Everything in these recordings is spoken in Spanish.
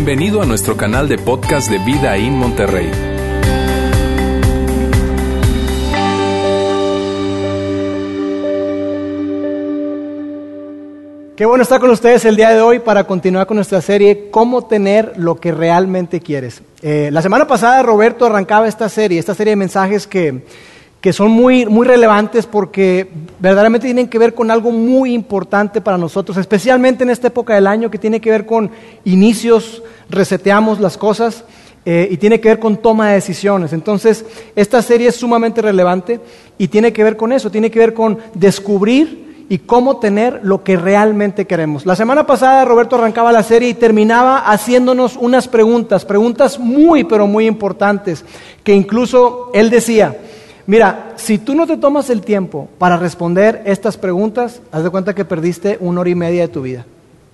Bienvenido a nuestro canal de podcast de Vida en Monterrey. Qué bueno estar con ustedes el día de hoy para continuar con nuestra serie Cómo tener lo que realmente quieres. Eh, la semana pasada Roberto arrancaba esta serie, esta serie de mensajes que, que son muy, muy relevantes porque verdaderamente tienen que ver con algo muy importante para nosotros, especialmente en esta época del año que tiene que ver con inicios, reseteamos las cosas. Eh, y tiene que ver con toma de decisiones. Entonces, esta serie es sumamente relevante y tiene que ver con eso, tiene que ver con descubrir y cómo tener lo que realmente queremos. La semana pasada Roberto arrancaba la serie y terminaba haciéndonos unas preguntas, preguntas muy, pero muy importantes, que incluso él decía, mira, si tú no te tomas el tiempo para responder estas preguntas, haz de cuenta que perdiste una hora y media de tu vida.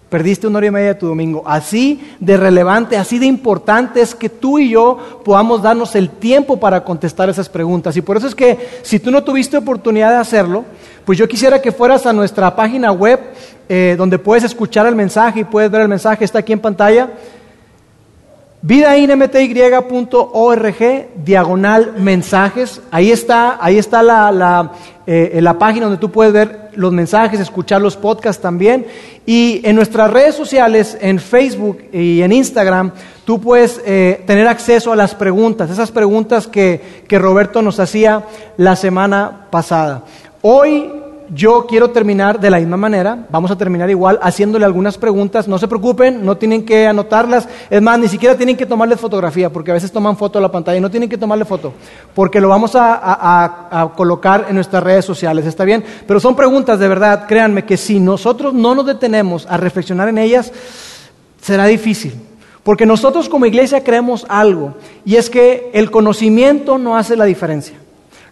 Perdiste una hora y media de tu domingo. Así de relevante, así de importante es que tú y yo podamos darnos el tiempo para contestar esas preguntas. Y por eso es que si tú no tuviste oportunidad de hacerlo, pues yo quisiera que fueras a nuestra página web eh, donde puedes escuchar el mensaje y puedes ver el mensaje, está aquí en pantalla. vidainmty.org, diagonal mensajes. Ahí está, ahí está la, eh, la página donde tú puedes ver los mensajes, escuchar los podcasts también. Y en nuestras redes sociales, en Facebook y en Instagram, tú puedes eh, tener acceso a las preguntas, esas preguntas que, que Roberto nos hacía la semana pasada. Hoy yo quiero terminar de la misma manera, vamos a terminar igual haciéndole algunas preguntas, no se preocupen, no tienen que anotarlas, es más, ni siquiera tienen que tomarle fotografía, porque a veces toman foto a la pantalla, no tienen que tomarle foto, porque lo vamos a, colocar en nuestras redes sociales, ¿está bien? Pero son preguntas de verdad, créanme que si nosotros no nos detenemos a reflexionar en ellas, será difícil. Porque nosotros como iglesia creemos algo, y es que el conocimiento no hace la diferencia.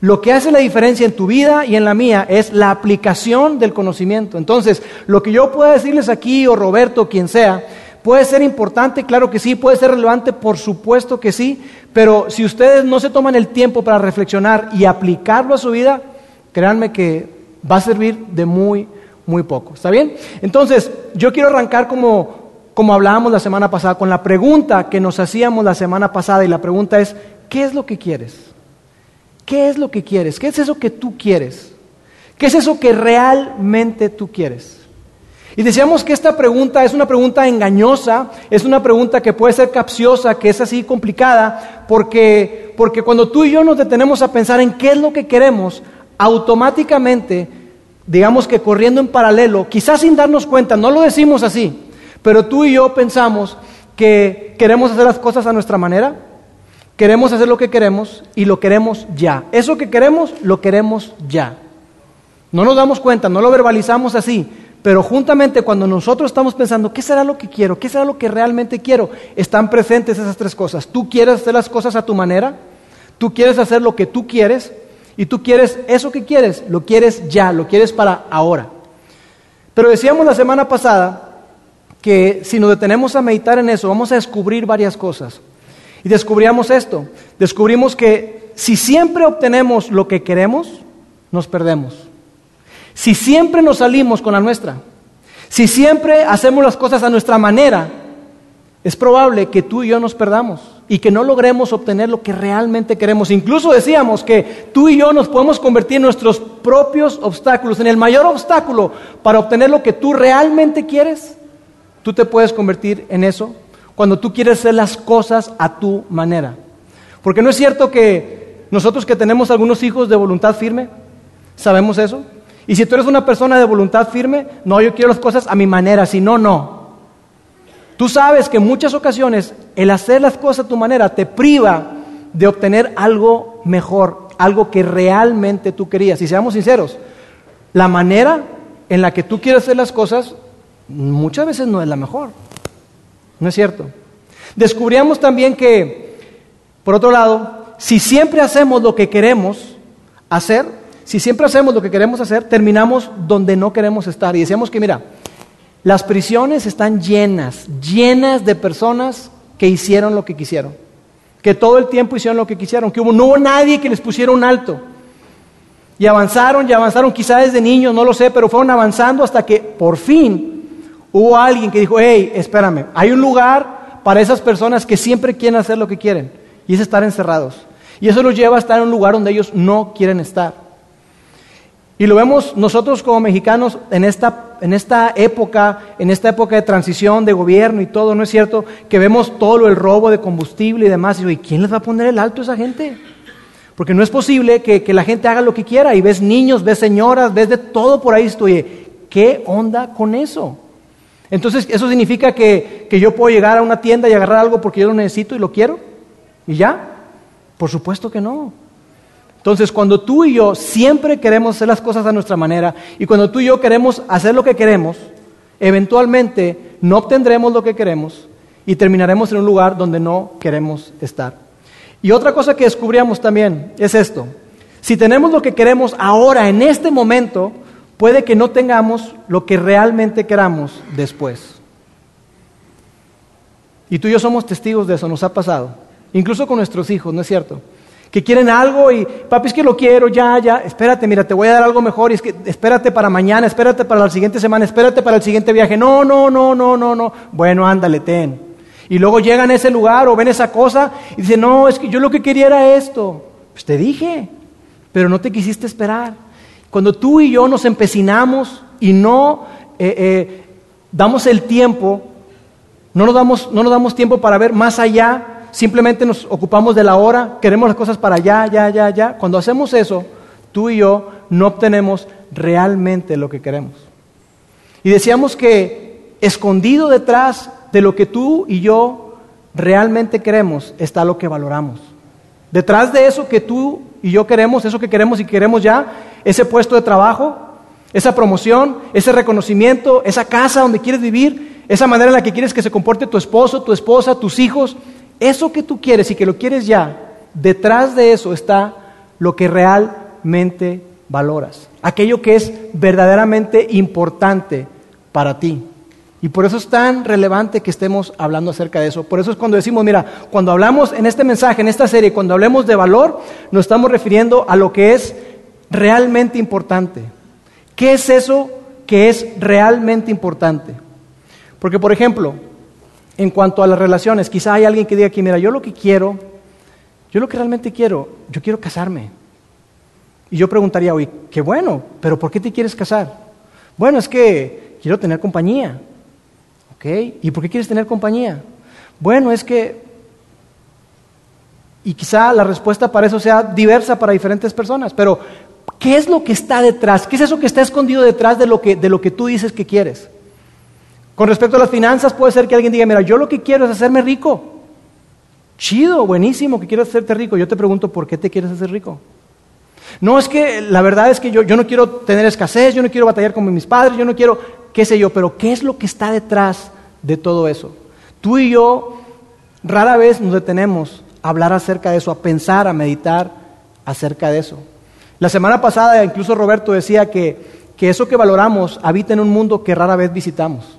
Lo que hace la diferencia en tu vida y en la mía es la aplicación del conocimiento. Entonces, lo que yo pueda decirles aquí, o Roberto, quien sea, puede ser importante, claro que sí, puede ser relevante, por supuesto que sí, pero si ustedes no se toman el tiempo para reflexionar y aplicarlo a su vida, créanme que va a servir de muy, muy poco. ¿Está bien? Entonces, yo quiero arrancar como, como hablábamos la semana pasada, con la pregunta que nos hacíamos la semana pasada, y la pregunta es, ¿qué es lo que quieres? ¿Qué es lo que quieres? ¿Qué es eso que tú quieres? ¿Qué es eso que realmente tú quieres? Y decíamos que esta pregunta es una pregunta engañosa, es una pregunta que puede ser capciosa, que es así complicada, porque, porque cuando tú y yo nos detenemos a pensar en qué es lo que queremos, automáticamente, digamos que corriendo en paralelo, quizás sin darnos cuenta, no lo decimos así, pero tú y yo pensamos que queremos hacer las cosas a nuestra manera, Queremos hacer lo que queremos y lo queremos ya. Eso que queremos, lo queremos ya. No nos damos cuenta, no lo verbalizamos así, pero juntamente cuando nosotros estamos pensando, ¿qué será lo que quiero? ¿Qué será lo que realmente quiero? Están presentes esas tres cosas. Tú quieres hacer las cosas a tu manera, tú quieres hacer lo que tú quieres y tú quieres eso que quieres, lo quieres ya, lo quieres para ahora. Pero decíamos la semana pasada que si nos detenemos a meditar en eso, vamos a descubrir varias cosas. Y descubríamos esto, descubrimos que si siempre obtenemos lo que queremos, nos perdemos. Si siempre nos salimos con la nuestra, si siempre hacemos las cosas a nuestra manera, es probable que tú y yo nos perdamos y que no logremos obtener lo que realmente queremos. Incluso decíamos que tú y yo nos podemos convertir en nuestros propios obstáculos, en el mayor obstáculo para obtener lo que tú realmente quieres. Tú te puedes convertir en eso cuando tú quieres hacer las cosas a tu manera. Porque no es cierto que nosotros que tenemos algunos hijos de voluntad firme, sabemos eso. Y si tú eres una persona de voluntad firme, no, yo quiero las cosas a mi manera, si no, no. Tú sabes que en muchas ocasiones el hacer las cosas a tu manera te priva de obtener algo mejor, algo que realmente tú querías. Y seamos sinceros, la manera en la que tú quieres hacer las cosas muchas veces no es la mejor. ¿No es cierto? Descubríamos también que, por otro lado, si siempre hacemos lo que queremos hacer, si siempre hacemos lo que queremos hacer, terminamos donde no queremos estar. Y decíamos que, mira, las prisiones están llenas, llenas de personas que hicieron lo que quisieron, que todo el tiempo hicieron lo que quisieron, que hubo, no hubo nadie que les pusiera un alto. Y avanzaron y avanzaron, quizás desde niños, no lo sé, pero fueron avanzando hasta que por fin hubo alguien que dijo, hey, espérame, hay un lugar para esas personas que siempre quieren hacer lo que quieren, y es estar encerrados. Y eso los lleva a estar en un lugar donde ellos no quieren estar. Y lo vemos nosotros como mexicanos en esta, en esta época, en esta época de transición de gobierno y todo, ¿no es cierto? Que vemos todo el robo de combustible y demás. Y, ¿y quién les va a poner el alto a esa gente? Porque no es posible que, la gente haga lo que quiera. Y ves niños, ves señoras, ves de todo por ahí. Oye, ¿qué onda con eso? Entonces, ¿eso significa que, que yo puedo llegar a una tienda y agarrar algo porque yo lo necesito y lo quiero? ¿Y ya? Por supuesto que no. Entonces, cuando tú y yo siempre queremos hacer las cosas a nuestra manera y cuando tú y yo queremos hacer lo que queremos, eventualmente no obtendremos lo que queremos y terminaremos en un lugar donde no queremos estar. Y otra cosa que descubríamos también es esto. Si tenemos lo que queremos ahora, en este momento, puede que no tengamos lo que realmente queramos después. Y tú y yo somos testigos de eso, nos ha pasado. Incluso con nuestros hijos, ¿no es cierto? que quieren algo y papi es que lo quiero, ya, ya, espérate, mira, te voy a dar algo mejor y es que espérate para mañana, espérate para la siguiente semana, espérate para el siguiente viaje. No, no, no, no, no, no. Bueno, ándale, ten. Y luego llegan a ese lugar o ven esa cosa y dicen, no, es que yo lo que quería era esto. Pues te dije, pero no te quisiste esperar. Cuando tú y yo nos empecinamos y no eh, eh, damos el tiempo, no nos damos, no nos damos tiempo para ver más allá simplemente nos ocupamos de la hora, queremos las cosas para allá, ya, ya, ya. Cuando hacemos eso, tú y yo no obtenemos realmente lo que queremos. Y decíamos que escondido detrás de lo que tú y yo realmente queremos está lo que valoramos. Detrás de eso que tú y yo queremos, eso que queremos y queremos ya, ese puesto de trabajo, esa promoción, ese reconocimiento, esa casa donde quieres vivir, esa manera en la que quieres que se comporte tu esposo, tu esposa, tus hijos, eso que tú quieres y que lo quieres ya, detrás de eso está lo que realmente valoras, aquello que es verdaderamente importante para ti. Y por eso es tan relevante que estemos hablando acerca de eso. Por eso es cuando decimos, mira, cuando hablamos en este mensaje, en esta serie, cuando hablemos de valor, nos estamos refiriendo a lo que es realmente importante. ¿Qué es eso que es realmente importante? Porque, por ejemplo, en cuanto a las relaciones. Quizá hay alguien que diga aquí, mira, yo lo que quiero, yo lo que realmente quiero, yo quiero casarme. Y yo preguntaría, oye, qué bueno, pero ¿por qué te quieres casar? Bueno, es que quiero tener compañía. ¿Ok? ¿Y por qué quieres tener compañía? Bueno, es que... Y quizá la respuesta para eso sea diversa para diferentes personas, pero ¿qué es lo que está detrás? ¿Qué es eso que está escondido detrás de lo que, de lo que tú dices que quieres? Con respecto a las finanzas, puede ser que alguien diga, mira, yo lo que quiero es hacerme rico. Chido, buenísimo que quieras hacerte rico. Yo te pregunto, ¿por qué te quieres hacer rico? No es que la verdad es que yo, yo no quiero tener escasez, yo no quiero batallar como mis padres, yo no quiero, qué sé yo, pero ¿qué es lo que está detrás de todo eso? Tú y yo rara vez nos detenemos a hablar acerca de eso, a pensar, a meditar acerca de eso. La semana pasada incluso Roberto decía que, que eso que valoramos habita en un mundo que rara vez visitamos.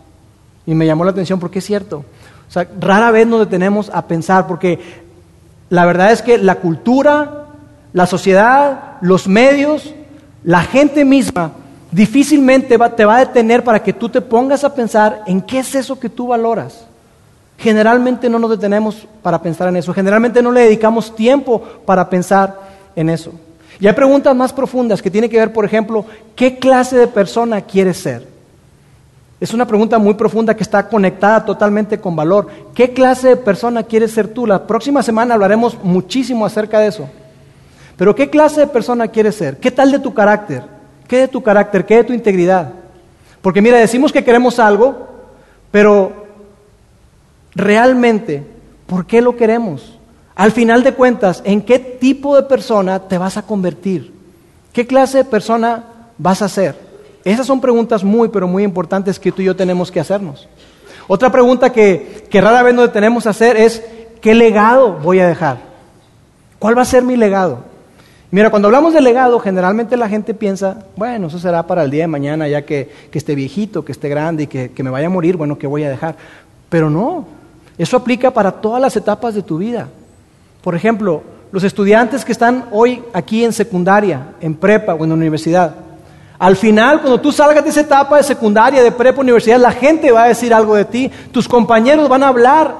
Y me llamó la atención porque es cierto. O sea, rara vez nos detenemos a pensar porque la verdad es que la cultura, la sociedad, los medios, la gente misma difícilmente te va a detener para que tú te pongas a pensar en qué es eso que tú valoras. Generalmente no nos detenemos para pensar en eso, generalmente no le dedicamos tiempo para pensar en eso. Y hay preguntas más profundas que tienen que ver, por ejemplo, ¿qué clase de persona quieres ser? Es una pregunta muy profunda que está conectada totalmente con valor. ¿Qué clase de persona quieres ser tú? La próxima semana hablaremos muchísimo acerca de eso. Pero ¿qué clase de persona quieres ser? ¿Qué tal de tu carácter? ¿Qué de tu carácter? ¿Qué de tu integridad? Porque mira, decimos que queremos algo, pero realmente, ¿por qué lo queremos? Al final de cuentas, ¿en qué tipo de persona te vas a convertir? ¿Qué clase de persona vas a ser? Esas son preguntas muy, pero muy importantes que tú y yo tenemos que hacernos. Otra pregunta que, rara vez nos tenemos que hacer es, ¿qué legado voy a dejar? ¿Cuál va a ser mi legado? Mira, cuando hablamos de legado, generalmente la gente piensa, bueno, eso será para el día de mañana, ya que, esté viejito, que esté grande y que, que me vaya a morir, bueno, ¿qué voy a dejar? Pero no, eso aplica para todas las etapas de tu vida. Por ejemplo, los estudiantes que están hoy aquí en secundaria, en prepa o en universidad, al final, cuando tú salgas de esa etapa de secundaria, de prepa, universidad, la gente va a decir algo de ti, tus compañeros van a hablar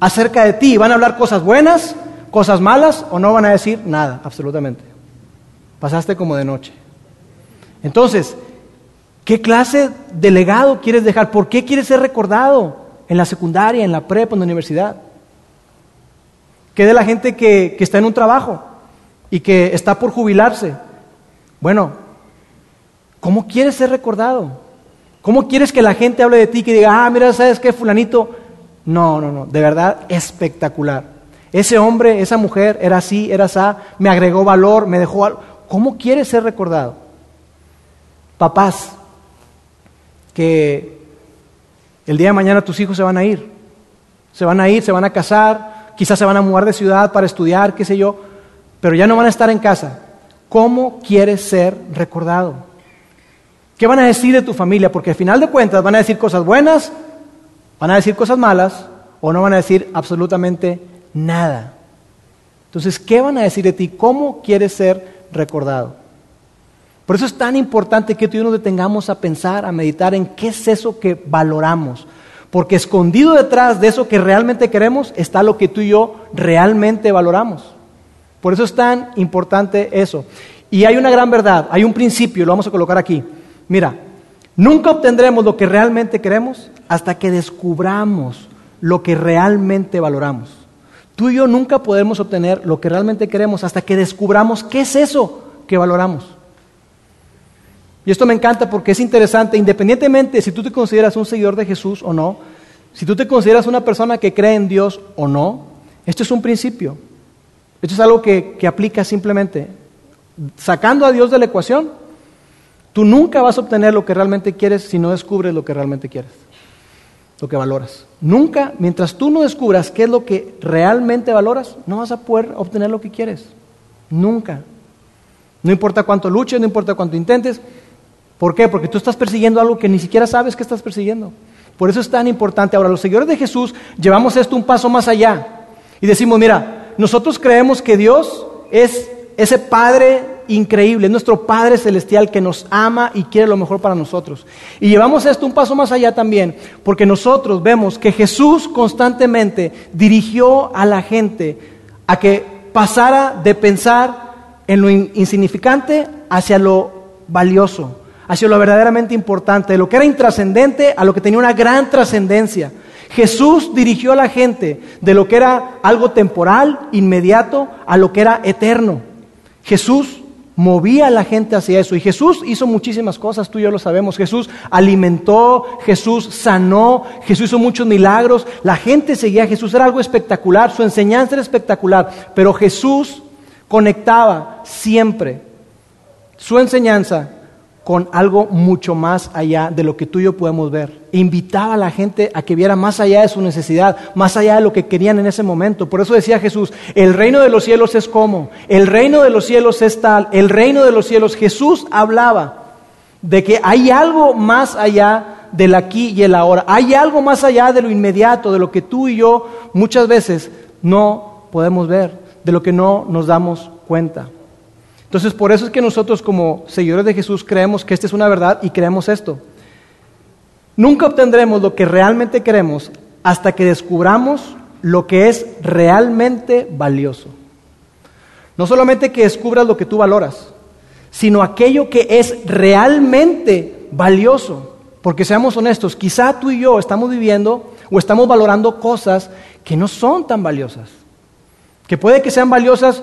acerca de ti. Van a hablar cosas buenas, cosas malas o no van a decir nada, absolutamente. Pasaste como de noche. Entonces, ¿qué clase de legado quieres dejar? ¿Por qué quieres ser recordado en la secundaria, en la prepa, en la universidad? ¿Qué de la gente que, está en un trabajo y que está por jubilarse? Bueno, ¿cómo quieres ser recordado? ¿Cómo quieres que la gente hable de ti, que diga, ah, mira, ¿sabes qué, fulanito? No, no, no, de verdad espectacular. Ese hombre, esa mujer era así, era así, me agregó valor, me dejó algo. ¿Cómo quieres ser recordado? Papás, que el día de mañana tus hijos se van a ir. Se van a ir, se van a casar, quizás se van a mudar de ciudad para estudiar, qué sé yo, pero ya no van a estar en casa. ¿Cómo quieres ser recordado? ¿Qué van a decir de tu familia? Porque al final de cuentas van a decir cosas buenas, van a decir cosas malas o no van a decir absolutamente nada. Entonces, ¿qué van a decir de ti? ¿Cómo quieres ser recordado? Por eso es tan importante que tú y yo nos detengamos a pensar, a meditar en qué es eso que valoramos. Porque escondido detrás de eso que realmente queremos está lo que tú y yo realmente valoramos. Por eso es tan importante eso. Y hay una gran verdad, hay un principio, lo vamos a colocar aquí. Mira, nunca obtendremos lo que realmente queremos hasta que descubramos lo que realmente valoramos. Tú y yo nunca podemos obtener lo que realmente queremos hasta que descubramos qué es eso que valoramos. Y esto me encanta porque es interesante, independientemente si tú te consideras un seguidor de Jesús o no, si tú te consideras una persona que cree en Dios o no, esto es un principio. Esto es algo que, que aplica simplemente. Sacando a Dios de la ecuación, tú nunca vas a obtener lo que realmente quieres si no descubres lo que realmente quieres, lo que valoras. Nunca, mientras tú no descubras qué es lo que realmente valoras, no vas a poder obtener lo que quieres. Nunca. No importa cuánto luches, no importa cuánto intentes, ¿Por qué? Porque tú estás persiguiendo algo que ni siquiera sabes que estás persiguiendo. Por eso es tan importante. Ahora, los seguidores de Jesús llevamos esto un paso más allá y decimos, mira, nosotros creemos que Dios es ese Padre increíble, es nuestro Padre celestial que nos ama y quiere lo mejor para nosotros. Y llevamos esto un paso más allá también, porque nosotros vemos que Jesús constantemente dirigió a la gente a que pasara de pensar en lo insignificante hacia lo valioso hacia lo verdaderamente importante, de lo que era intrascendente a lo que tenía una gran trascendencia. Jesús dirigió a la gente de lo que era algo temporal, inmediato, a lo que era eterno. Jesús movía a la gente hacia eso. Y Jesús hizo muchísimas cosas, tú y yo lo sabemos. Jesús alimentó, Jesús sanó, Jesús hizo muchos milagros. La gente seguía a Jesús, era algo espectacular, su enseñanza era espectacular. Pero Jesús conectaba siempre su enseñanza con algo mucho más allá de lo que tú y yo podemos ver. invitaba a la gente a que viera más allá de su necesidad, más allá de lo que querían en ese momento. Por eso decía Jesús, el reino de los cielos es como, el reino de los cielos es tal, el reino de los cielos. Jesús hablaba de que hay algo más allá del aquí y el ahora, hay algo más allá de lo inmediato, de lo que tú y yo muchas veces no podemos ver, de lo que no nos damos cuenta. Entonces, por eso es que nosotros como seguidores de Jesús creemos que esta es una verdad y creemos esto. Nunca obtendremos lo que realmente queremos hasta que descubramos lo que es realmente valioso. No solamente que descubras lo que tú valoras, sino aquello que es realmente valioso. Porque seamos honestos, quizá tú y yo estamos viviendo o estamos valorando cosas que no son tan valiosas. Que puede que sean valiosas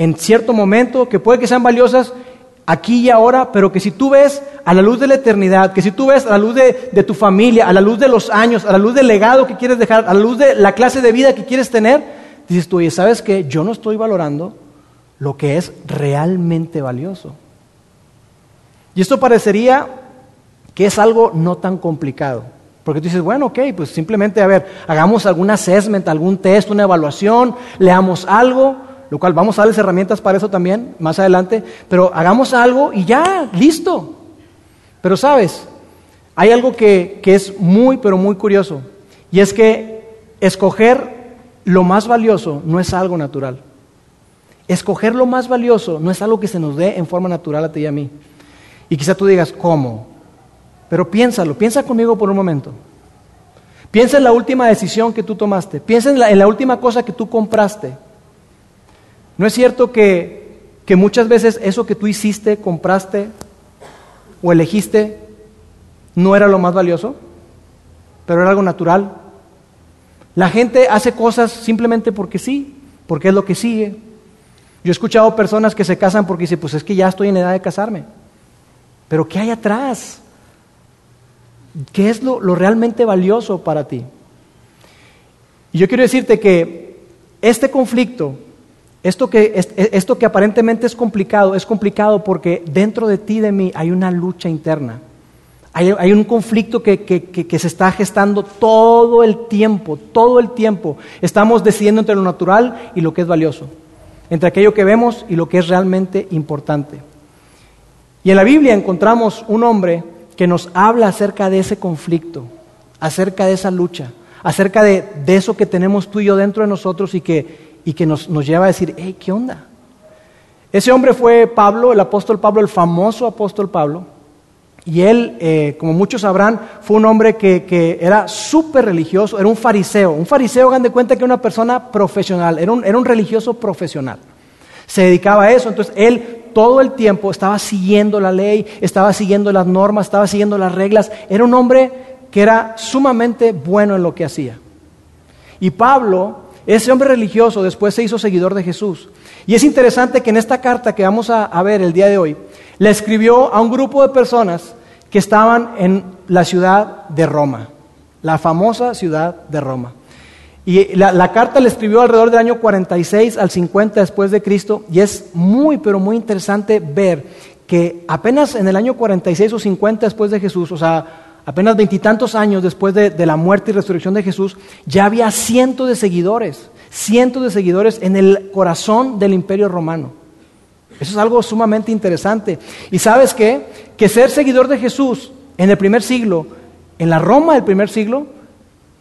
en cierto momento, que puede que sean valiosas aquí y ahora, pero que si tú ves a la luz de la eternidad, que si tú ves a la luz de, tu familia, a la luz de los años, a la luz del legado que quieres dejar, a la luz de la clase de vida que quieres tener, dices tú, oye, ¿sabes qué? Yo no estoy valorando lo que es realmente valioso. Y esto parecería que es algo no tan complicado. Porque tú dices, bueno, ok, pues simplemente, a ver, hagamos algún assessment, algún test, una evaluación, leamos algo, lo cual vamos a darles herramientas para eso también más adelante, pero hagamos algo y ya, listo. Pero sabes, hay algo que, que es muy, pero muy curioso, y es que escoger lo más valioso no es algo natural. Escoger lo más valioso no es algo que se nos dé en forma natural a ti y a mí. Y quizá tú digas, ¿cómo? Pero piénsalo, piensa conmigo por un momento. Piensa en la última decisión que tú tomaste. Piensa en la, en la última cosa que tú compraste. ¿No es cierto que, que muchas veces eso que tú hiciste, compraste o elegiste no era lo más valioso, pero era algo natural? La gente hace cosas simplemente porque sí, porque es lo que sigue. Yo he escuchado personas que se casan porque dicen, pues es que ya estoy en edad de casarme. Pero ¿qué hay atrás? ¿Qué es lo, lo realmente valioso para ti? Y yo quiero decirte que este conflicto, esto que, esto que aparentemente es complicado, es complicado porque dentro de ti de mí hay una lucha interna. Hay, hay un conflicto que, que, que, se está gestando todo el tiempo, todo el tiempo. Estamos decidiendo entre lo natural y lo que es valioso, entre aquello que vemos y lo que es realmente importante. Y en la Biblia encontramos un hombre que nos habla acerca de ese conflicto, acerca de esa lucha, acerca de, de eso que tenemos tú y yo dentro de nosotros y que, y que nos, nos lleva a decir, hey, ¿qué onda? Ese hombre fue Pablo, el apóstol Pablo, el famoso apóstol Pablo. Y él, eh, como muchos sabrán, fue un hombre que, que era súper religioso, era un fariseo. Un fariseo, hagan de cuenta que una persona profesional, era un, era un religioso profesional. Se dedicaba a eso, entonces él todo el tiempo estaba siguiendo la ley, estaba siguiendo las normas, estaba siguiendo las reglas. Era un hombre que era sumamente bueno en lo que hacía. Y Pablo, ese hombre religioso, después se hizo seguidor de Jesús. Y es interesante que en esta carta que vamos a, ver el día de hoy, le escribió a un grupo de personas que estaban en la ciudad de Roma, la famosa ciudad de Roma. Y la, carta le escribió alrededor del año 46 al 50 después de Cristo y es muy, pero muy interesante ver que apenas en el año 46 o 50 después de Jesús, o sea, apenas veintitantos años después de, la muerte y resurrección de Jesús, ya había cientos de seguidores, cientos de seguidores en el corazón del imperio romano. Eso es algo sumamente interesante. Y sabes qué? Que ser seguidor de Jesús en el primer siglo, en la Roma del primer siglo,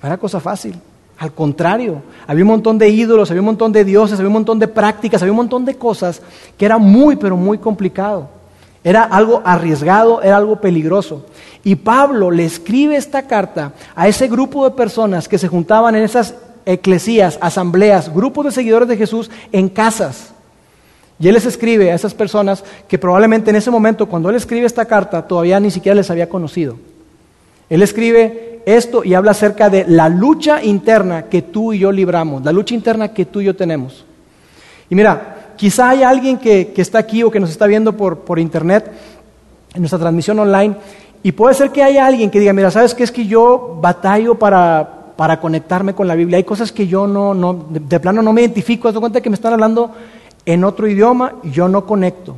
no era cosa fácil. Al contrario, había un montón de ídolos, había un montón de dioses, había un montón de prácticas, había un montón de cosas que era muy, pero muy complicado. Era algo arriesgado, era algo peligroso. Y Pablo le escribe esta carta a ese grupo de personas que se juntaban en esas eclesías, asambleas, grupos de seguidores de Jesús en casas. Y él les escribe a esas personas que probablemente en ese momento, cuando él escribe esta carta, todavía ni siquiera les había conocido. Él escribe esto y habla acerca de la lucha interna que tú y yo libramos, la lucha interna que tú y yo tenemos. Y mira, quizá haya alguien que, está aquí o que nos está viendo por, por internet, en nuestra transmisión online, y puede ser que haya alguien que diga, mira, ¿sabes qué es que yo batallo para, para conectarme con la Biblia? Hay cosas que yo no, no de, plano no me identifico, haz de cuenta que me están hablando en otro idioma y yo no conecto.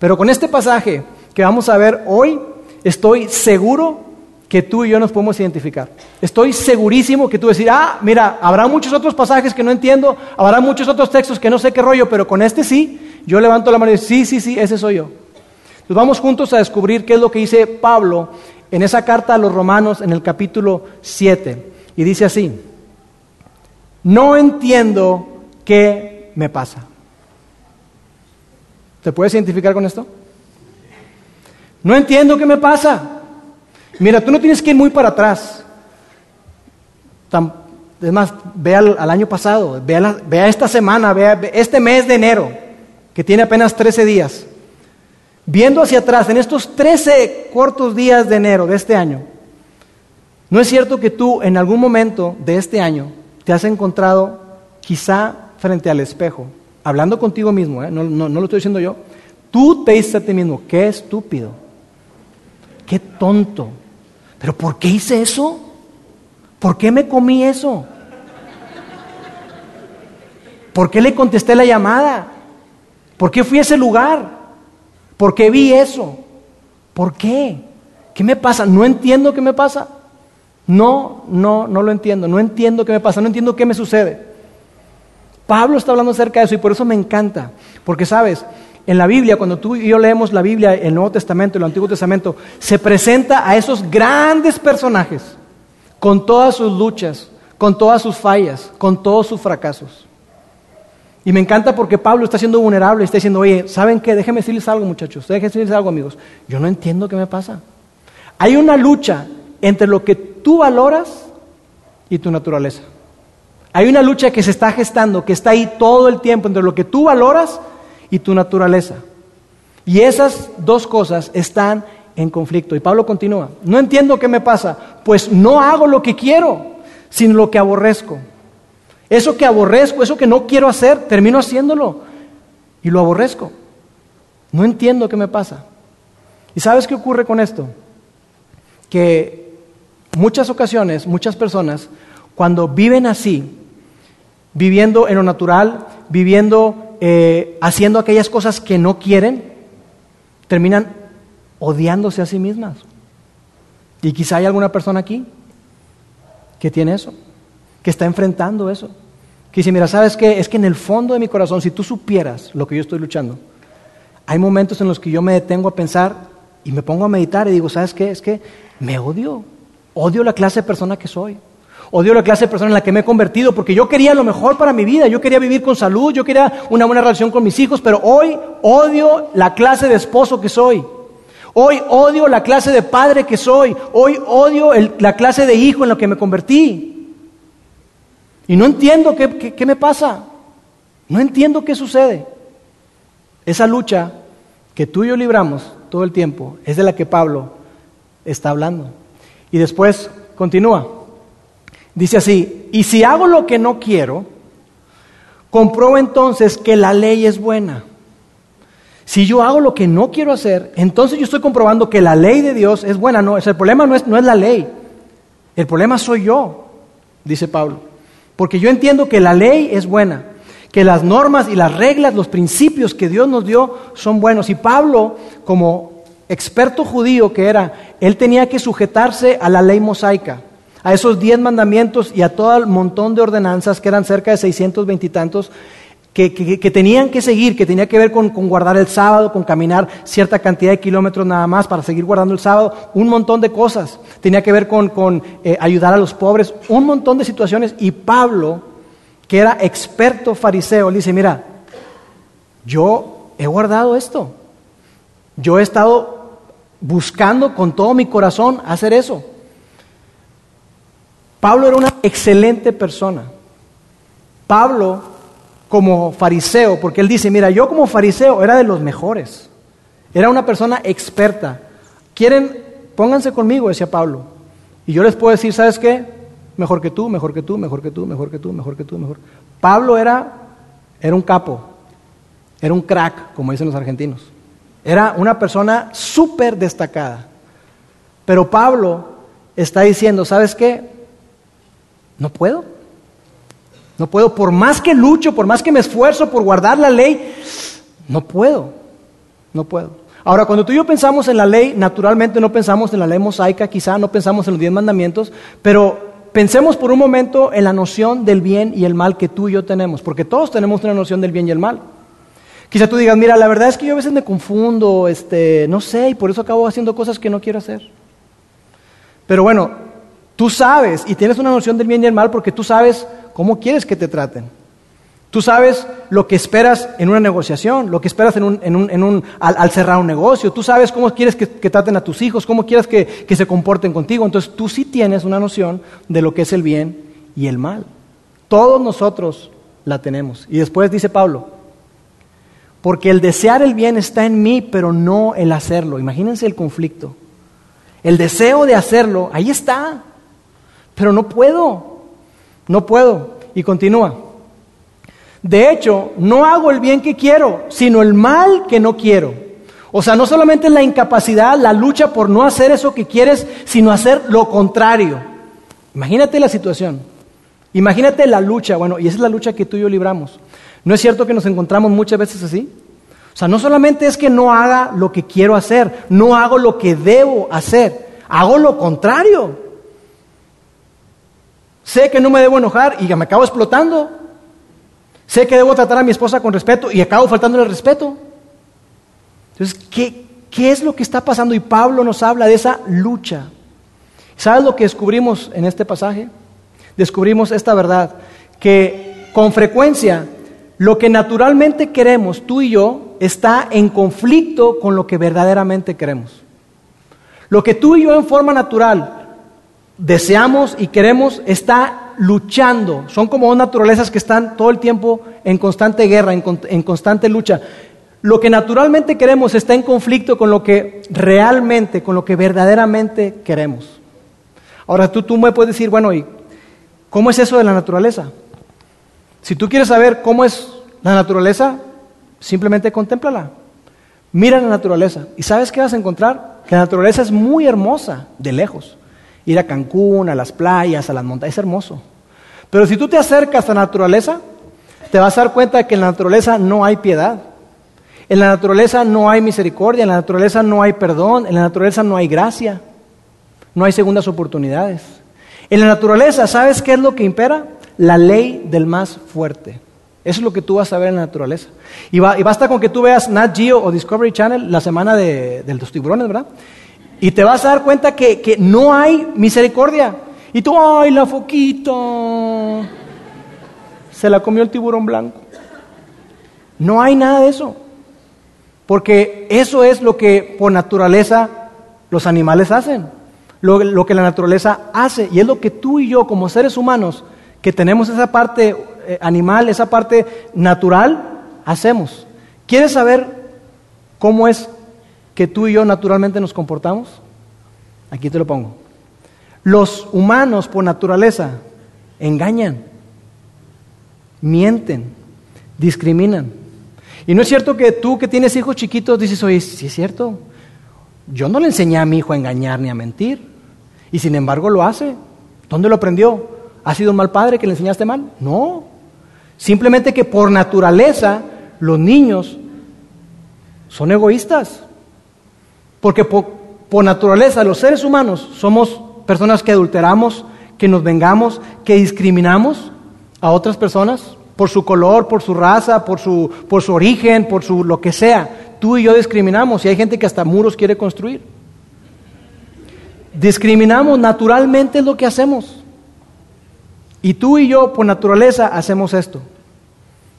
Pero con este pasaje que vamos a ver hoy, estoy seguro que tú y yo nos podemos identificar. Estoy segurísimo que tú decir, ah, mira, habrá muchos otros pasajes que no entiendo, habrá muchos otros textos que no sé qué rollo, pero con este sí, yo levanto la mano y digo, sí, sí, sí, ese soy yo. Entonces vamos juntos a descubrir qué es lo que dice Pablo en esa carta a los romanos en el capítulo 7. Y dice así, no entiendo qué me pasa. ¿Te puedes identificar con esto? No entiendo qué me pasa. Mira, tú no tienes que ir muy para atrás. es más, ve al, año pasado, ve a, esta semana, ve este mes de enero, que tiene apenas 13 días. Viendo hacia atrás, en estos 13 cortos días de enero de este año, ¿no es cierto que tú en algún momento de este año te has encontrado quizá frente al espejo, hablando contigo mismo, ¿eh? no, no lo estoy diciendo yo, tú te dices a ti mismo, qué estúpido, qué tonto, ¿Pero por qué hice eso? ¿Por qué me comí eso? ¿Por qué le contesté la llamada? ¿Por qué fui a ese lugar? ¿Por qué vi eso? ¿Por qué? ¿Qué me pasa? No entiendo qué me pasa. No, no, no lo entiendo. No entiendo qué me pasa. No entiendo qué me sucede. Pablo está hablando acerca de eso y por eso me encanta. Porque sabes, en la Biblia, cuando tú y yo leemos la Biblia, el Nuevo Testamento, el Antiguo Testamento, se presenta a esos grandes personajes con todas sus luchas, con todas sus fallas, con todos sus fracasos. Y me encanta porque Pablo está siendo vulnerable, está diciendo, oye, ¿saben qué? Déjenme decirles algo, muchachos, déjenme decirles algo, amigos. Yo no entiendo qué me pasa. Hay una lucha entre lo que tú valoras y tu naturaleza. Hay una lucha que se está gestando, que está ahí todo el tiempo entre lo que tú valoras y tu naturaleza. Y esas dos cosas están en conflicto. Y Pablo continúa, no entiendo qué me pasa, pues no hago lo que quiero, sino lo que aborrezco. Eso que aborrezco, eso que no quiero hacer, termino haciéndolo y lo aborrezco. No entiendo qué me pasa. ¿Y sabes qué ocurre con esto? Que muchas ocasiones, muchas personas, cuando viven así, viviendo en lo natural, viviendo, eh, haciendo aquellas cosas que no quieren, terminan odiándose a sí mismas. Y quizá hay alguna persona aquí que tiene eso, que está enfrentando eso. Que dice, mira, ¿sabes qué? Es que en el fondo de mi corazón, si tú supieras lo que yo estoy luchando, hay momentos en los que yo me detengo a pensar y me pongo a meditar y digo, ¿sabes qué? Es que me odio. Odio la clase de persona que soy. Odio la clase de persona en la que me he convertido porque yo quería lo mejor para mi vida, yo quería vivir con salud, yo quería una buena relación con mis hijos, pero hoy odio la clase de esposo que soy. Hoy odio la clase de padre que soy. Hoy odio la clase de hijo en la que me convertí. Y no entiendo qué, qué me pasa. No entiendo qué sucede. Esa lucha que tú y yo libramos todo el tiempo es de la que Pablo está hablando. Y después continúa. Dice así, y si hago lo que no quiero, compruebo entonces que la ley es buena. Si yo hago lo que no quiero hacer, entonces yo estoy comprobando que la ley de Dios es buena. No, el problema no es, no es la ley, el problema soy yo, dice Pablo. Porque yo entiendo que la ley es buena, que las normas y las reglas, los principios que Dios nos dio son buenos. Y Pablo, como experto judío que era, él tenía que sujetarse a la ley mosaica a esos diez mandamientos y a todo el montón de ordenanzas que eran cerca de 620 y tantos que, tenían que seguir, que tenía que ver con, guardar el sábado, con caminar cierta cantidad de kilómetros nada más para seguir guardando el sábado, un montón de cosas. Tenía que ver con, eh, ayudar a los pobres, un montón de situaciones. Y Pablo, que era experto fariseo, le dice, mira, yo he guardado esto. Yo he estado buscando con todo mi corazón hacer eso. Pablo era una excelente persona. Pablo como fariseo, porque él dice, mira, yo como fariseo era de los mejores. Era una persona experta. ¿Quieren? Pónganse conmigo, decía Pablo. Y yo les puedo decir, ¿sabes qué? Mejor que tú, mejor que tú, mejor que tú, mejor que tú, mejor que tú, mejor. Pablo era, era un capo, era un crack, como dicen los argentinos. Era una persona súper destacada. Pero Pablo está diciendo, ¿sabes qué? No puedo. No puedo. Por más que lucho, por más que me esfuerzo por guardar la ley, no puedo. No puedo. Ahora, cuando tú y yo pensamos en la ley, naturalmente no pensamos en la ley mosaica, quizá no pensamos en los diez mandamientos, pero pensemos por un momento en la noción del bien y el mal que tú y yo tenemos, porque todos tenemos una noción del bien y el mal. Quizá tú digas, mira, la verdad es que yo a veces me confundo, este, no sé, y por eso acabo haciendo cosas que no quiero hacer. Pero bueno, Tú sabes y tienes una noción del bien y el mal porque tú sabes cómo quieres que te traten. Tú sabes lo que esperas en una negociación, lo que esperas en un, al, cerrar un negocio. Tú sabes cómo quieres que, traten a tus hijos, cómo quieres que, que se comporten contigo. Entonces tú sí tienes una noción de lo que es el bien y el mal. Todos nosotros la tenemos. Y después dice Pablo, porque el desear el bien está en mí, pero no el hacerlo. Imagínense el conflicto. El deseo de hacerlo, ahí está pero no puedo, no puedo. Y continúa. De hecho, no hago el bien que quiero, sino el mal que no quiero. O sea, no solamente la incapacidad, la lucha por no hacer eso que quieres, sino hacer lo contrario. Imagínate la situación. Imagínate la lucha. Bueno, y esa es la lucha que tú y yo libramos. ¿No es cierto que nos encontramos muchas veces así? O sea, no solamente es que no haga lo que quiero hacer, no hago lo que debo hacer, hago lo contrario. Sé que no me debo enojar y me acabo explotando. Sé que debo tratar a mi esposa con respeto y acabo faltándole el respeto. Entonces, ¿qué, ¿qué es lo que está pasando? Y Pablo nos habla de esa lucha. ¿Sabes lo que descubrimos en este pasaje? Descubrimos esta verdad, que con frecuencia lo que naturalmente queremos, tú y yo, está en conflicto con lo que verdaderamente queremos. Lo que tú y yo en forma natural deseamos y queremos está luchando. Son como dos naturalezas que están todo el tiempo en constante guerra, en, constante lucha. Lo que naturalmente queremos está en conflicto con lo que realmente, con lo que verdaderamente queremos. Ahora tú, tú me puedes decir, bueno, ¿y cómo es eso de la naturaleza? Si tú quieres saber cómo es la naturaleza, simplemente contémplala. Mira la naturaleza. ¿Y sabes qué vas a encontrar? Que la naturaleza es muy hermosa de lejos. Ir a Cancún, a las playas, a las montañas, es hermoso. Pero si tú te acercas a la naturaleza, te vas a dar cuenta de que en la naturaleza no hay piedad. En la naturaleza no hay misericordia, en la naturaleza no hay perdón, en la naturaleza no hay gracia, no hay segundas oportunidades. En la naturaleza, ¿sabes qué es lo que impera? La ley del más fuerte. Eso es lo que tú vas a ver en la naturaleza. Y, basta con que tú veas Nat Geo o Discovery Channel la semana de, los tiburones, ¿verdad? Y te vas a dar cuenta que, que no hay misericordia. Y tú, ay, la foquita. Se la comió el tiburón blanco. No hay nada de eso. Porque eso es lo que por naturaleza los animales hacen. Lo, lo, que la naturaleza hace. Y es lo que tú y yo como seres humanos, que tenemos esa parte eh, animal, esa parte natural, hacemos. ¿Quieres saber cómo es que tú y yo naturalmente nos comportamos? Aquí te lo pongo. Los humanos por naturaleza engañan, mienten, discriminan. Y no es cierto que tú que tienes hijos chiquitos dices, oye, sí es cierto, yo no le enseñé a mi hijo a engañar ni a mentir. Y sin embargo lo hace. ¿Dónde lo aprendió? ¿Ha sido un mal padre que le enseñaste mal? No. Simplemente que por naturaleza los niños son egoístas. Porque por, naturaleza los seres humanos somos personas que adulteramos, que nos vengamos, que discriminamos a otras personas por su color, por su raza, por su, por su origen, por su lo que sea. Tú y yo discriminamos y hay gente que hasta muros quiere construir. Discriminamos naturalmente es lo que hacemos. Y tú y yo, por naturaleza, hacemos esto.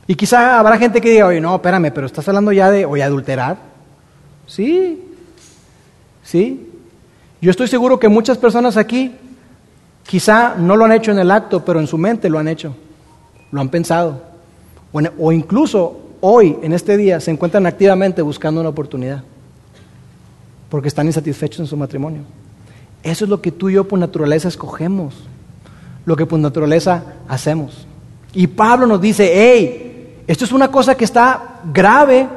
Y quizá habrá gente que diga, oye, no, espérame, pero estás hablando ya de, oye, adulterar. Sí, sí. Yo estoy seguro que muchas personas aquí quizá no lo han hecho en el acto, pero en su mente lo han hecho, lo han pensado. O, o incluso hoy, en este día, se encuentran activamente buscando una oportunidad, porque están insatisfechos en su matrimonio. Eso es lo que tú y yo por naturaleza escogemos lo que por naturaleza hacemos. Y Pablo nos dice, hey, esto es una cosa que está grave.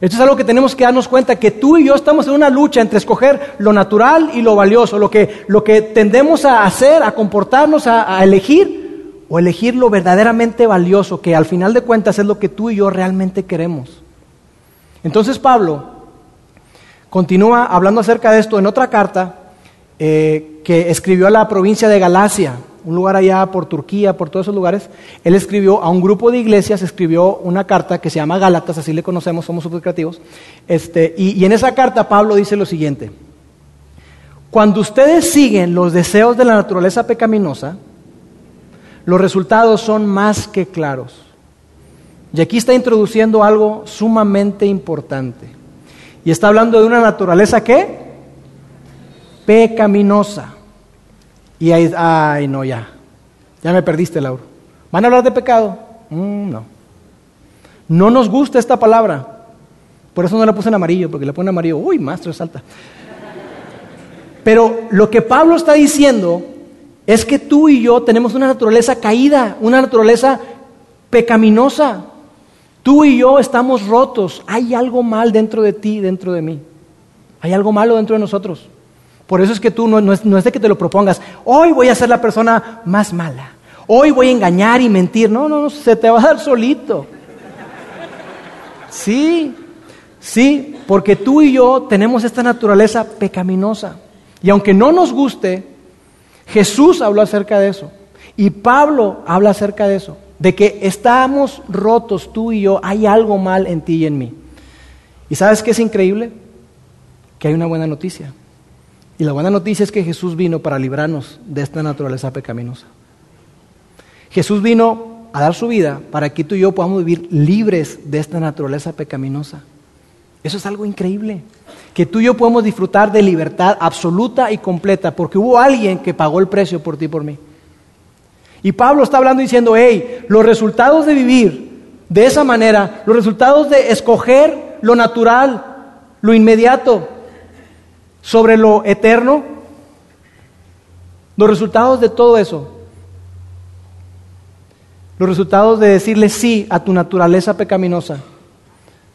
Esto es algo que tenemos que darnos cuenta, que tú y yo estamos en una lucha entre escoger lo natural y lo valioso, lo que, lo que tendemos a hacer, a comportarnos, a, elegir, o elegir lo verdaderamente valioso, que al final de cuentas es lo que tú y yo realmente queremos. Entonces Pablo continúa hablando acerca de esto en otra carta eh, que escribió a la provincia de Galacia un lugar allá por Turquía, por todos esos lugares, él escribió a un grupo de iglesias, escribió una carta que se llama Gálatas, así le conocemos, somos súper creativos. Este, y, y en esa carta Pablo dice lo siguiente, cuando ustedes siguen los deseos de la naturaleza pecaminosa, los resultados son más que claros. Y aquí está introduciendo algo sumamente importante. Y está hablando de una naturaleza que pecaminosa. Y ahí, ay, no, ya. Ya me perdiste, Lauro. ¿Van a hablar de pecado? Mm, no. No nos gusta esta palabra. Por eso no la puse en amarillo, porque le pone amarillo, uy, maestro, salta. Pero lo que Pablo está diciendo es que tú y yo tenemos una naturaleza caída, una naturaleza pecaminosa. Tú y yo estamos rotos. Hay algo mal dentro de ti, dentro de mí. Hay algo malo dentro de nosotros. Por eso es que tú no, es, de que te lo propongas, hoy voy a ser la persona más mala, hoy voy a engañar y mentir. No, no, se te va a dar solito. Sí, sí, porque tú y yo tenemos esta naturaleza pecaminosa. Y aunque no nos guste, Jesús habló acerca de eso. Y Pablo habla acerca de eso. De que estamos rotos tú y yo, hay algo mal en ti y en mí. ¿Y sabes qué es increíble? Que hay una buena noticia. Y la buena noticia es que Jesús vino para librarnos de esta naturaleza pecaminosa. Jesús vino a dar su vida para que tú y yo podamos vivir libres de esta naturaleza pecaminosa. Eso es algo increíble. Que tú y yo podemos disfrutar de libertad absoluta y completa, porque hubo alguien que pagó el precio por ti y por mí. Y Pablo está hablando diciendo, hey, los resultados de vivir de esa manera, los resultados de escoger lo natural, lo inmediato, sobre lo eterno, los resultados de todo eso, los resultados de decirle sí a tu naturaleza pecaminosa,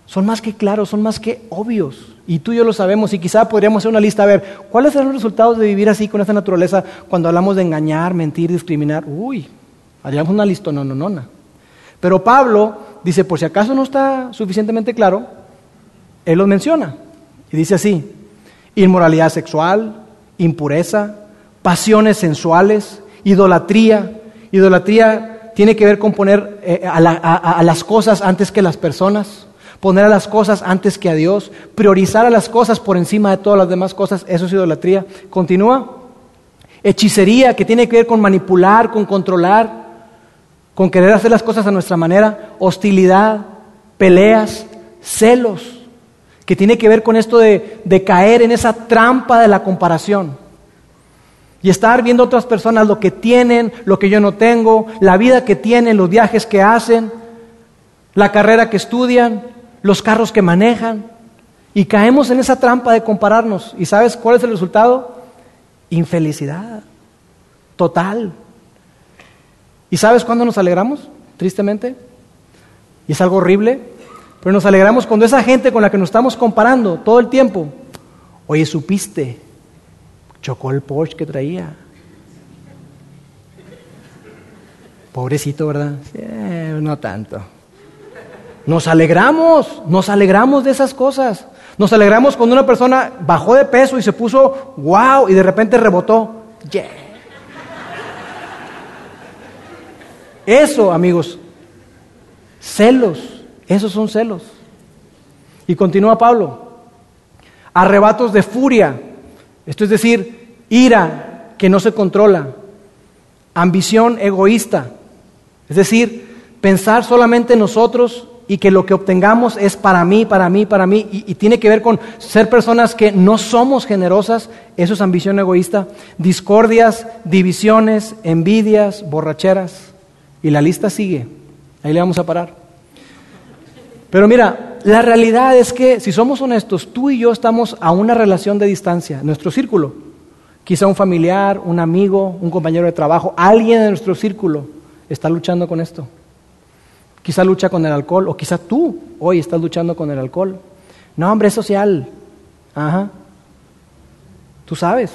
son más que claros, son más que obvios. Y tú y yo lo sabemos y quizá podríamos hacer una lista a ver, ¿cuáles son los resultados de vivir así con esta naturaleza cuando hablamos de engañar, mentir, discriminar? Uy, haríamos una lista, no, no, no. Pero Pablo dice, por si acaso no está suficientemente claro, él los menciona. Y dice así, inmoralidad sexual, impureza, pasiones sensuales, idolatría. Idolatría tiene que ver con poner eh, a las cosas antes que las personas poner a las cosas antes que a Dios, priorizar a las cosas por encima de todas las demás cosas, eso es idolatría. Continúa. Hechicería, que tiene que ver con manipular, con controlar, con querer hacer las cosas a nuestra manera. Hostilidad, peleas, celos, que tiene que ver con esto de, de caer en esa trampa de la comparación. Y estar viendo a otras personas lo que tienen, lo que yo no tengo, la vida que tienen, los viajes que hacen, la carrera que estudian, los carros que manejan, y caemos en esa trampa de compararnos. ¿Y sabes cuál es el resultado? Infelicidad, total. ¿Y sabes cuándo nos alegramos? Tristemente. Y es algo horrible, pero nos alegramos cuando esa gente con la que nos estamos comparando todo el tiempo, oye, supiste, chocó el Porsche que traía. Pobrecito, ¿verdad? no tanto. Nos alegramos, nos alegramos de esas cosas. Nos alegramos cuando una persona bajó de peso y se puso wow y de repente rebotó. Eso, amigos, celos, esos son celos. Y continúa Pablo, arrebatos de furia, esto es decir, ira que no se controla, ambición egoísta, es decir, pensar solamente en nosotros y que lo que obtengamos es para mí, para mí, para mí, y, tiene que ver con ser personas que no somos generosas, eso es ambición egoísta, discordias, divisiones, envidias, borracheras, y la lista sigue, ahí le vamos a parar. Pero mira, la realidad es que si somos honestos, tú y yo estamos a una relación de distancia, nuestro círculo, quizá un familiar, un amigo, un compañero de trabajo, alguien de nuestro círculo está luchando con esto. Quizá lucha con el alcohol, o quizá tú hoy estás luchando con el alcohol. No, hombre, es social. Ajá. Tú sabes.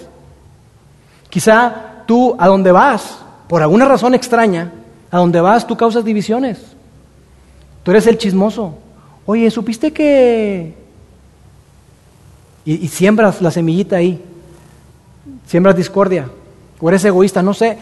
Quizá tú a donde vas, por alguna razón extraña, a donde vas tú causas divisiones. Tú eres el chismoso. Oye, ¿supiste que... Y, siembras la semillita ahí. Siembras discordia. O eres egoísta, no sé.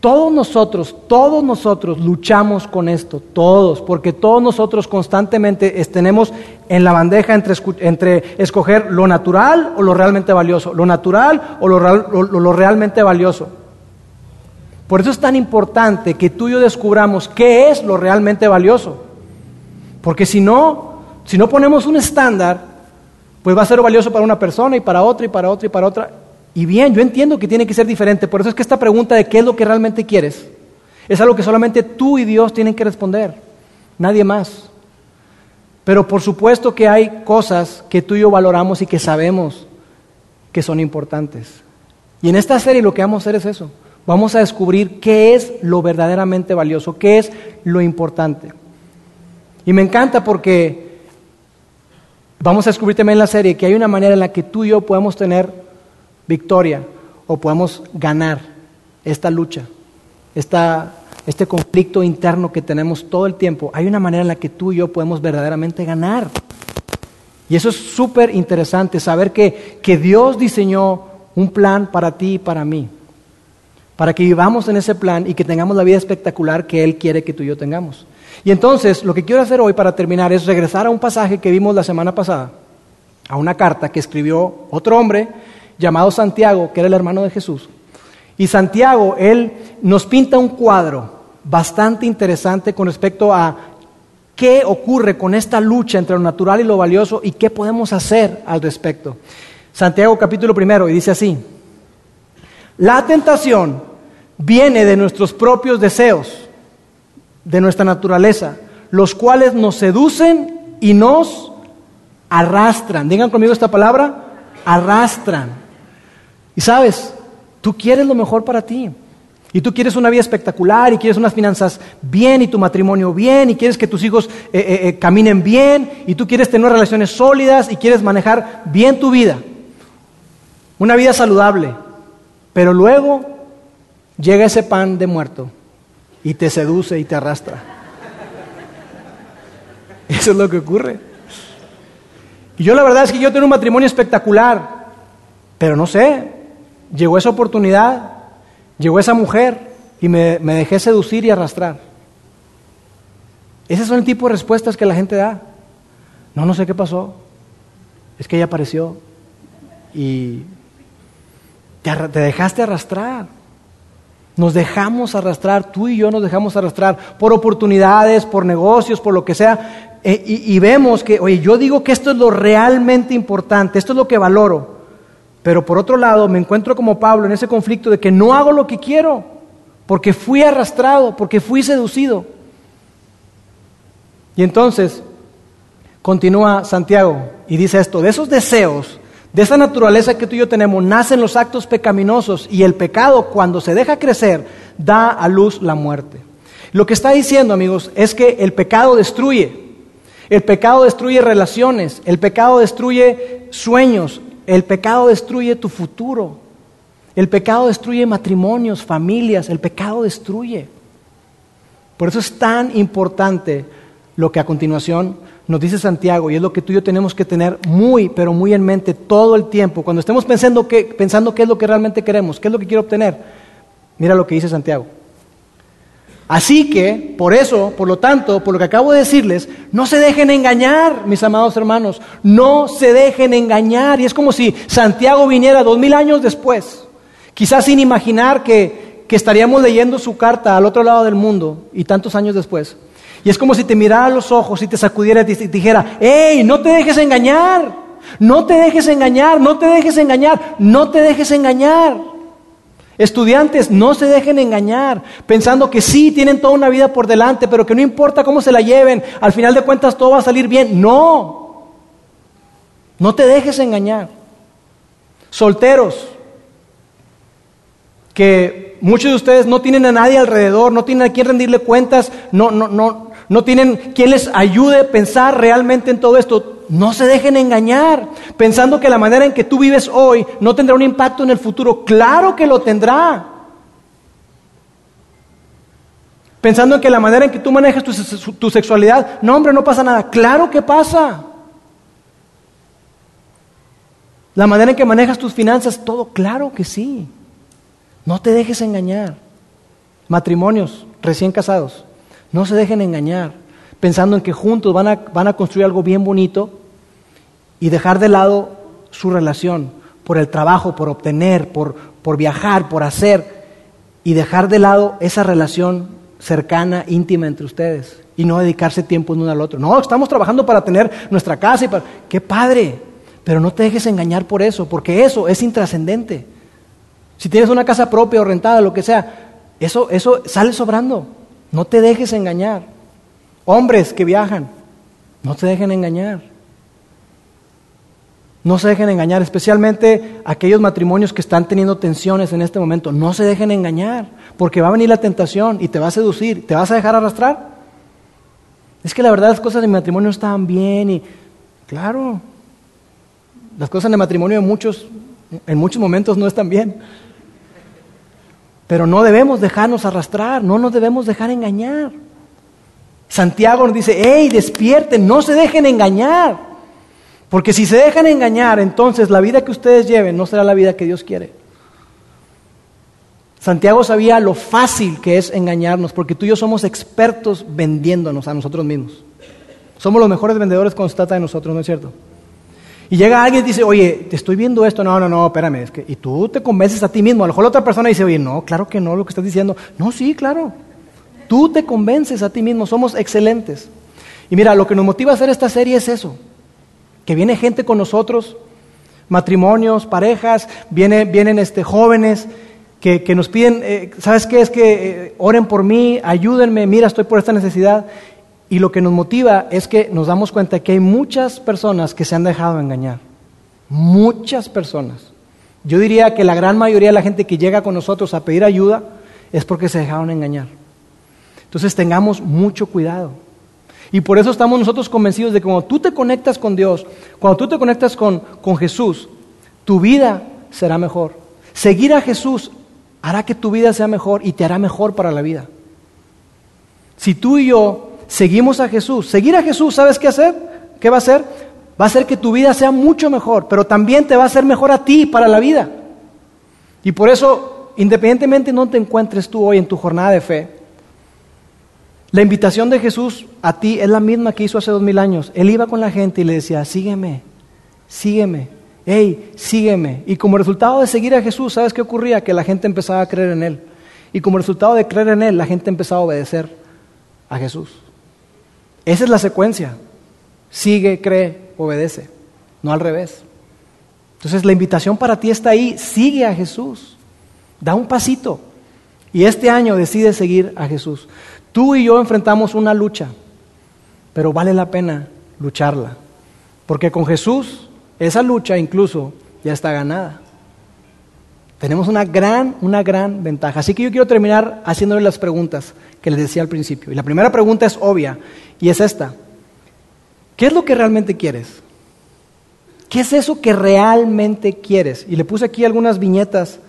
Todos nosotros, todos nosotros luchamos con esto, todos, porque todos nosotros constantemente tenemos en la bandeja entre, escoger lo natural o lo realmente valioso, lo natural o lo, realmente valioso. Por eso es tan importante que tú y yo descubramos qué es lo realmente valioso. Porque si no, si no ponemos un estándar, pues va a ser valioso para una persona y para otra y para otra y para otra. Y bien, yo entiendo que tiene que ser diferente, por eso es que esta pregunta de qué es lo que realmente quieres es algo que solamente tú y Dios tienen que responder, nadie más. Pero por supuesto que hay cosas que tú y yo valoramos y que sabemos que son importantes. Y en esta serie lo que vamos a hacer es eso. Vamos a descubrir qué es lo verdaderamente valioso, qué es lo importante. Y me encanta porque vamos a descubrir también en la serie que hay una manera en la que tú y yo podemos tener victoria o podemos ganar esta lucha, este conflicto interno que tenemos todo el tiempo. Hay una manera en la que tú y yo podemos verdaderamente ganar. Y eso es súper interesante, saber que, que Dios diseñó un plan para ti y para mí, para que vivamos en ese plan y que tengamos la vida espectacular que Él quiere que tú y yo tengamos. Y entonces, lo que quiero hacer hoy para terminar es regresar a un pasaje que vimos la semana pasada, a una carta que escribió otro hombre llamado Santiago, que era el hermano de Jesús. Y Santiago, él nos pinta un cuadro bastante interesante con respecto a qué ocurre con esta lucha entre lo natural y lo valioso y qué podemos hacer al respecto. Santiago capítulo primero y dice así, la tentación viene de nuestros propios deseos, de nuestra naturaleza, los cuales nos seducen y nos arrastran. Digan conmigo esta palabra, arrastran. Y sabes, tú quieres lo mejor para ti. Y tú quieres una vida espectacular y quieres unas finanzas bien y tu matrimonio bien y quieres que tus hijos eh, eh, eh, caminen bien y tú quieres tener relaciones sólidas y quieres manejar bien tu vida. Una vida saludable. Pero luego llega ese pan de muerto y te seduce y te arrastra. Eso es lo que ocurre. Y yo la verdad es que yo tengo un matrimonio espectacular, pero no sé, llegó esa oportunidad Llegó esa mujer y me, dejé seducir y arrastrar. Ese son el tipo de respuestas que la gente da. No, no sé qué pasó. Es que ella apareció y te, dejaste arrastrar. Nos dejamos arrastrar, tú y yo nos dejamos arrastrar por oportunidades, por negocios, por lo que sea. E, y, y vemos que, oye, yo digo que esto es lo realmente importante, esto es lo que valoro. Pero por otro lado, me encuentro como Pablo en ese conflicto de que no hago lo que quiero, porque fui arrastrado, porque fui seducido. Y entonces, continúa Santiago y dice esto, de esos deseos, de esa naturaleza que tú y yo tenemos, nacen los actos pecaminosos y el pecado cuando se deja crecer da a luz la muerte. Lo que está diciendo, amigos, es que el pecado destruye. El pecado destruye relaciones, el pecado destruye sueños, el pecado destruye tu futuro. El pecado destruye matrimonios, familias. El pecado destruye. Por eso es tan importante lo que a continuación nos dice Santiago y es lo que tú y yo tenemos que tener muy, pero muy en mente todo el tiempo. Cuando estemos pensando, que, pensando qué es lo que realmente queremos, qué es lo que quiero obtener, mira lo que dice Santiago. Así que, por eso, por lo tanto, por lo que acabo de decirles, no se dejen engañar, mis amados hermanos, no se dejen engañar. Y es como si Santiago viniera dos mil años después, quizás sin imaginar que, que estaríamos leyendo su carta al otro lado del mundo y tantos años después. Y es como si te mirara a los ojos y te sacudiera y dijera, ¡Ey, no te dejes engañar! No te dejes engañar, no te dejes engañar, no te dejes engañar. Estudiantes, no se dejen engañar, pensando que sí, tienen toda una vida por delante, pero que no importa cómo se la lleven, al final de cuentas todo va a salir bien. No, no te dejes engañar. Solteros, que muchos de ustedes no tienen a nadie alrededor, no tienen a quien rendirle cuentas, no, no, no, no tienen quien les ayude a pensar realmente en todo esto. No se dejen engañar, pensando que la manera en que tú vives hoy no tendrá un impacto en el futuro. Claro que lo tendrá. Pensando en que la manera en que tú manejas tu, sexualidad, no hombre, no pasa nada. Claro que pasa. La manera en que manejas tus finanzas, todo, claro que sí. No te dejes engañar. Matrimonios recién casados, no se dejen engañar pensando en que juntos van a, van a construir algo bien bonito y dejar de lado su relación por el trabajo, por obtener, por, por viajar, por hacer, y dejar de lado esa relación cercana, íntima entre ustedes, y no dedicarse tiempo uno al otro. No, estamos trabajando para tener nuestra casa y para... ¡Qué padre! Pero no te dejes engañar por eso, porque eso es intrascendente. Si tienes una casa propia o rentada, lo que sea, eso, eso sale sobrando. No te dejes engañar. Hombres que viajan, no se dejen engañar. No se dejen engañar, especialmente aquellos matrimonios que están teniendo tensiones en este momento. No se dejen engañar, porque va a venir la tentación y te va a seducir. ¿Te vas a dejar arrastrar? Es que la verdad las cosas de matrimonio estaban bien y, claro, las cosas de matrimonio en muchos, en muchos momentos no están bien. Pero no debemos dejarnos arrastrar, no nos debemos dejar engañar. Santiago nos dice, hey, despierten, no se dejen engañar. Porque si se dejan engañar, entonces la vida que ustedes lleven no será la vida que Dios quiere. Santiago sabía lo fácil que es engañarnos, porque tú y yo somos expertos vendiéndonos a nosotros mismos. Somos los mejores vendedores trata de nosotros, ¿no es cierto? Y llega alguien y dice, oye, te estoy viendo esto, no, no, no, espérame, es que, y tú te convences a ti mismo. A lo mejor la otra persona dice, oye, no, claro que no, lo que estás diciendo. No, sí, claro. Tú te convences a ti mismo, somos excelentes. Y mira, lo que nos motiva a hacer esta serie es eso, que viene gente con nosotros, matrimonios, parejas, vienen este, jóvenes que, nos piden, eh, ¿sabes qué? Es que eh, oren por mí, ayúdenme, mira, estoy por esta necesidad. Y lo que nos motiva es que nos damos cuenta que hay muchas personas que se han dejado engañar. Muchas personas. Yo diría que la gran mayoría de la gente que llega con nosotros a pedir ayuda es porque se dejaron engañar. Entonces tengamos mucho cuidado. Y por eso estamos nosotros convencidos de que cuando tú te conectas con Dios, cuando tú te conectas con, con Jesús, tu vida será mejor. Seguir a Jesús hará que tu vida sea mejor y te hará mejor para la vida. Si tú y yo seguimos a Jesús, seguir a Jesús, ¿sabes qué hacer? ¿Qué va a hacer? Va a hacer que tu vida sea mucho mejor, pero también te va a hacer mejor a ti para la vida. Y por eso, independientemente no te encuentres tú hoy en tu jornada de fe, la invitación de Jesús a ti es la misma que hizo hace dos mil años. Él iba con la gente y le decía, sígueme, sígueme, hey, sígueme. Y como resultado de seguir a Jesús, ¿sabes qué ocurría? Que la gente empezaba a creer en Él. Y como resultado de creer en Él, la gente empezaba a obedecer a Jesús. Esa es la secuencia. Sigue, cree, obedece. No al revés. Entonces la invitación para ti está ahí. Sigue a Jesús. Da un pasito. Y este año decide seguir a Jesús. Tú y yo enfrentamos una lucha, pero vale la pena lucharla. Porque con Jesús esa lucha incluso ya está ganada. Tenemos una gran, una gran ventaja. Así que yo quiero terminar haciéndole las preguntas que les decía al principio. Y la primera pregunta es obvia y es esta. ¿Qué es lo que realmente quieres? ¿Qué es eso que realmente quieres? Y le puse aquí algunas viñetas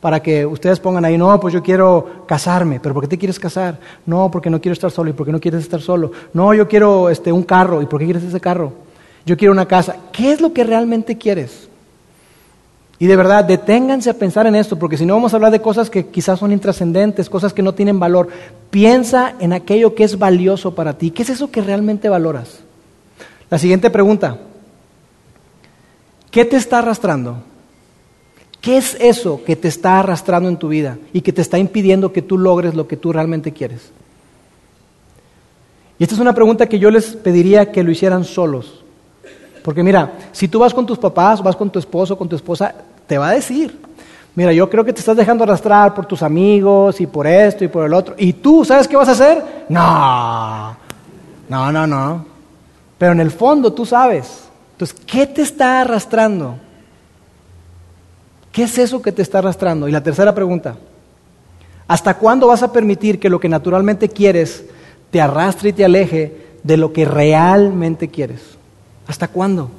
para que ustedes pongan ahí, no, pues yo quiero casarme, pero ¿por qué te quieres casar? No, porque no quiero estar solo, ¿y por qué no quieres estar solo? No, yo quiero este, un carro, ¿y por qué quieres ese carro? Yo quiero una casa. ¿Qué es lo que realmente quieres? Y de verdad, deténganse a pensar en esto, porque si no vamos a hablar de cosas que quizás son intrascendentes, cosas que no tienen valor. Piensa en aquello que es valioso para ti. ¿Qué es eso que realmente valoras? La siguiente pregunta. ¿Qué te está arrastrando? ¿Qué es eso que te está arrastrando en tu vida y que te está impidiendo que tú logres lo que tú realmente quieres? Y esta es una pregunta que yo les pediría que lo hicieran solos. Porque mira, si tú vas con tus papás, vas con tu esposo, con tu esposa, te va a decir, mira, yo creo que te estás dejando arrastrar por tus amigos y por esto y por el otro. ¿Y tú sabes qué vas a hacer? No, no, no, no. Pero en el fondo tú sabes. Entonces, ¿qué te está arrastrando? ¿Qué es eso que te está arrastrando? Y la tercera pregunta, ¿hasta cuándo vas a permitir que lo que naturalmente quieres te arrastre y te aleje de lo que realmente quieres? ¿Hasta cuándo?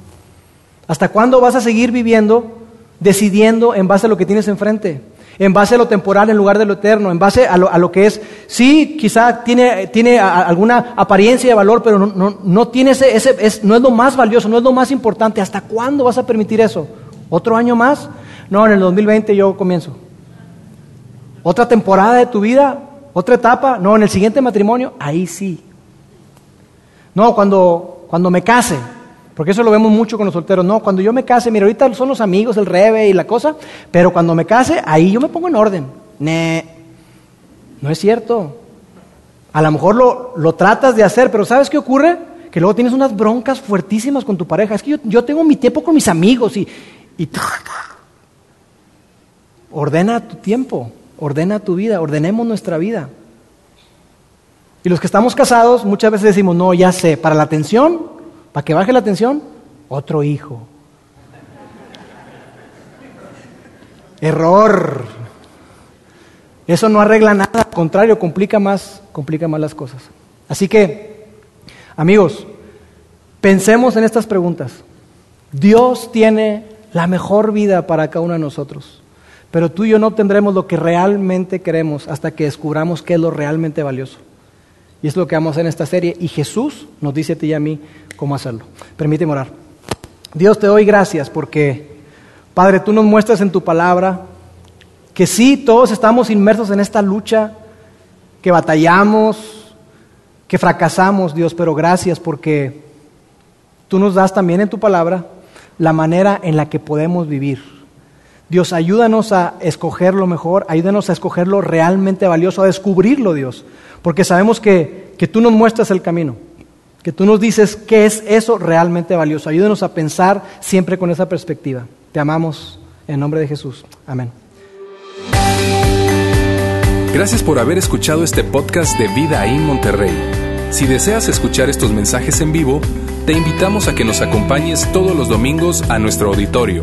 ¿Hasta cuándo vas a seguir viviendo decidiendo en base a lo que tienes enfrente? En base a lo temporal en lugar de lo eterno, en base a lo, que es, sí, quizá tiene, tiene alguna apariencia de valor, pero no, no, tiene ese, es, no es lo más valioso, no es lo más importante. ¿Hasta cuándo vas a permitir eso? ¿Otro año más? No, en el 2020 yo comienzo. ¿Otra temporada de tu vida? ¿Otra etapa? No, en el siguiente matrimonio, ahí sí. No, cuando, cuando me case, porque eso lo vemos mucho con los solteros. No, cuando yo me case, mira, ahorita son los amigos, el rebe y la cosa, pero cuando me case, ahí yo me pongo en orden. no es cierto. A lo mejor lo, lo, tratas de hacer, pero ¿sabes qué ocurre? Que luego tienes unas broncas fuertísimas con tu pareja. Es que yo, yo tengo mi tiempo con mis amigos y, y Ordena tu tiempo, ordena tu vida, ordenemos nuestra vida. Y los que estamos casados muchas veces decimos, no, ya sé, para la atención, para que baje la atención, otro hijo. Error. Eso no arregla nada, al contrario, complica más, complica más las cosas. Así que, amigos, pensemos en estas preguntas. Dios tiene la mejor vida para cada uno de nosotros. Pero tú y yo no tendremos lo que realmente queremos hasta que descubramos qué es lo realmente valioso. Y es lo que vamos a hacer en esta serie. Y Jesús nos dice a ti y a mí cómo hacerlo. Permíteme orar. Dios, te doy gracias porque, Padre, tú nos muestras en tu palabra que sí, todos estamos inmersos en esta lucha, que batallamos, que fracasamos, Dios, pero gracias porque tú nos das también en tu palabra la manera en la que podemos vivir Dios, ayúdanos a escoger lo mejor, ayúdanos a escoger lo realmente valioso, a descubrirlo, Dios, porque sabemos que, que tú nos muestras el camino, que tú nos dices qué es eso realmente valioso. Ayúdenos a pensar siempre con esa perspectiva. Te amamos en nombre de Jesús. Amén. Gracias por haber escuchado este podcast de Vida en Monterrey. Si deseas escuchar estos mensajes en vivo, te invitamos a que nos acompañes todos los domingos a nuestro auditorio.